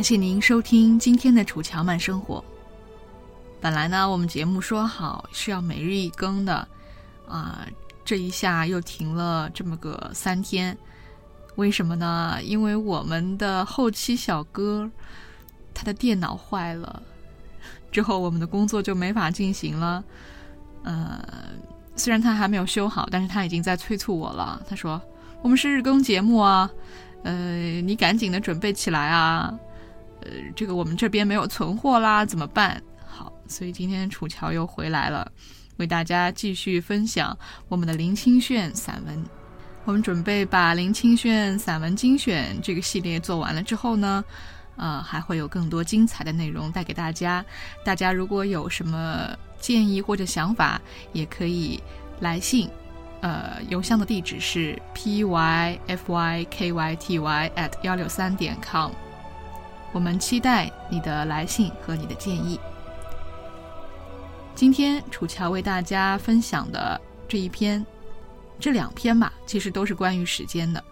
感谢您收听今天的《楚乔慢生活》。本来呢，我们节目说好是要每日一更的，啊，这一下又停了这么个三天，为什么呢？因为我们的后期小哥他的电脑坏了，之后我们的工作就没法进行了。呃，虽然他还没有修好，但是他已经在催促我了。他说：“我们是日更节目啊，呃，你赶紧的准备起来啊。”呃，这个我们这边没有存货啦，怎么办？好，所以今天楚乔又回来了，为大家继续分享我们的林清炫散文。我们准备把林清炫散文精选这个系列做完了之后呢，呃，还会有更多精彩的内容带给大家。大家如果有什么建议或者想法，也可以来信。呃，邮箱的地址是 p y f y k y t y at 幺六三点 com。我们期待你的来信和你的建议。今天楚乔为大家分享的这一篇，这两篇吧，其实都是关于时间的。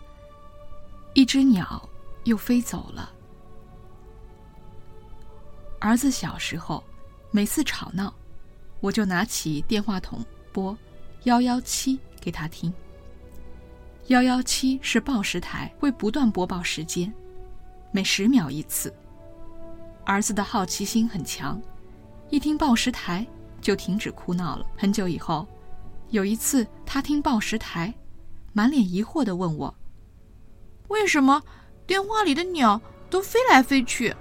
一只鸟又飞走了。儿子小时候，每次吵闹，我就拿起电话筒拨幺幺七给他听。幺幺七是报时台，会不断播报时间。每十秒一次。儿子的好奇心很强，一听报时台就停止哭闹了。很久以后，有一次他听报时台，满脸疑惑地问我：“为什么电话里的鸟都飞来飞去？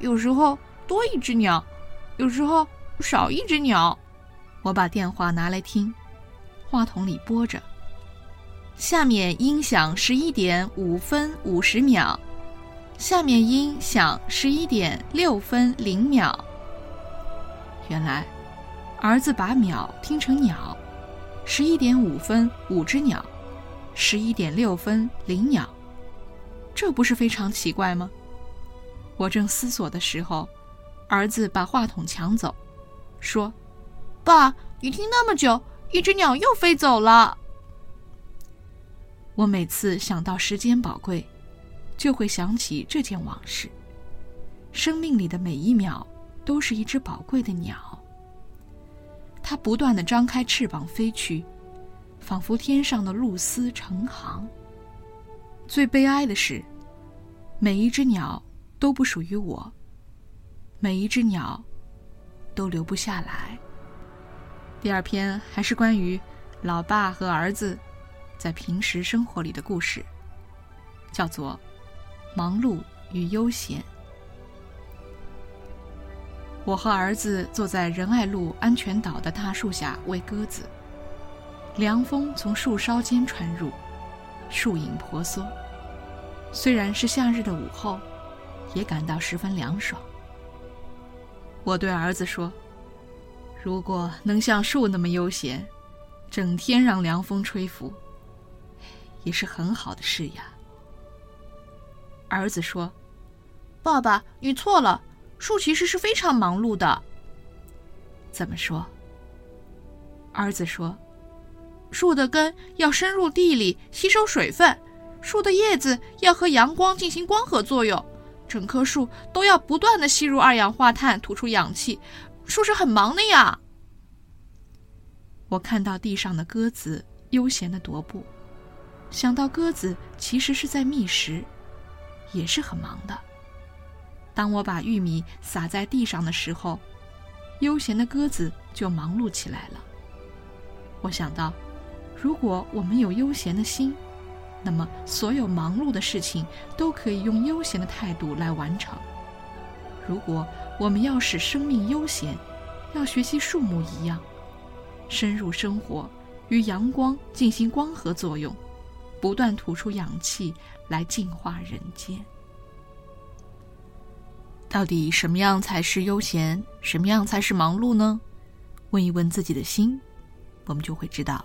有时候多一只鸟，有时候少一只鸟。”我把电话拿来听，话筒里播着：“下面音响十一点五分五十秒。”下面音响十一点六分零秒。原来，儿子把秒听成鸟，十一点五分五只鸟，十一点六分零鸟，这不是非常奇怪吗？我正思索的时候，儿子把话筒抢走，说：“爸，你听那么久，一只鸟又飞走了。”我每次想到时间宝贵。就会想起这件往事。生命里的每一秒都是一只宝贵的鸟，它不断的张开翅膀飞去，仿佛天上的露丝成行。最悲哀的是，每一只鸟都不属于我，每一只鸟都留不下来。第二篇还是关于老爸和儿子在平时生活里的故事，叫做。忙碌与悠闲。我和儿子坐在仁爱路安全岛的大树下喂鸽子，凉风从树梢间穿入，树影婆娑。虽然是夏日的午后，也感到十分凉爽。我对儿子说：“如果能像树那么悠闲，整天让凉风吹拂，也是很好的事呀。”儿子说：“爸爸，你错了，树其实是非常忙碌的。怎么说？儿子说，树的根要深入地里吸收水分，树的叶子要和阳光进行光合作用，整棵树都要不断的吸入二氧化碳，吐出氧气，树是很忙的呀。我看到地上的鸽子悠闲的踱步，想到鸽子其实是在觅食，也是很忙的。当我把玉米撒在地上的时候，悠闲的鸽子就忙碌起来了。我想到，如果我们有悠闲的心，那么所有忙碌的事情都可以用悠闲的态度来完成。如果我们要使生命悠闲，要学习树木一样。深入生活，与阳光进行光合作用，不断吐出氧气来净化人间。到底什么样才是悠闲？什么样才是忙碌呢？问一问自己的心，我们就会知道。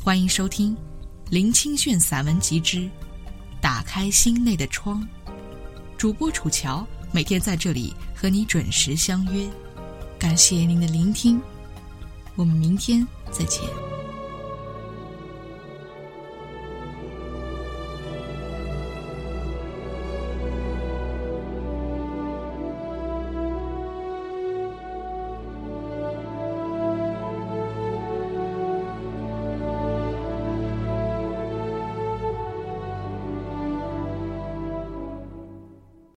欢迎收听《林清炫散文集之打开心内的窗》，主播楚乔每天在这里和你准时相约，感谢您的聆听，我们明天再见。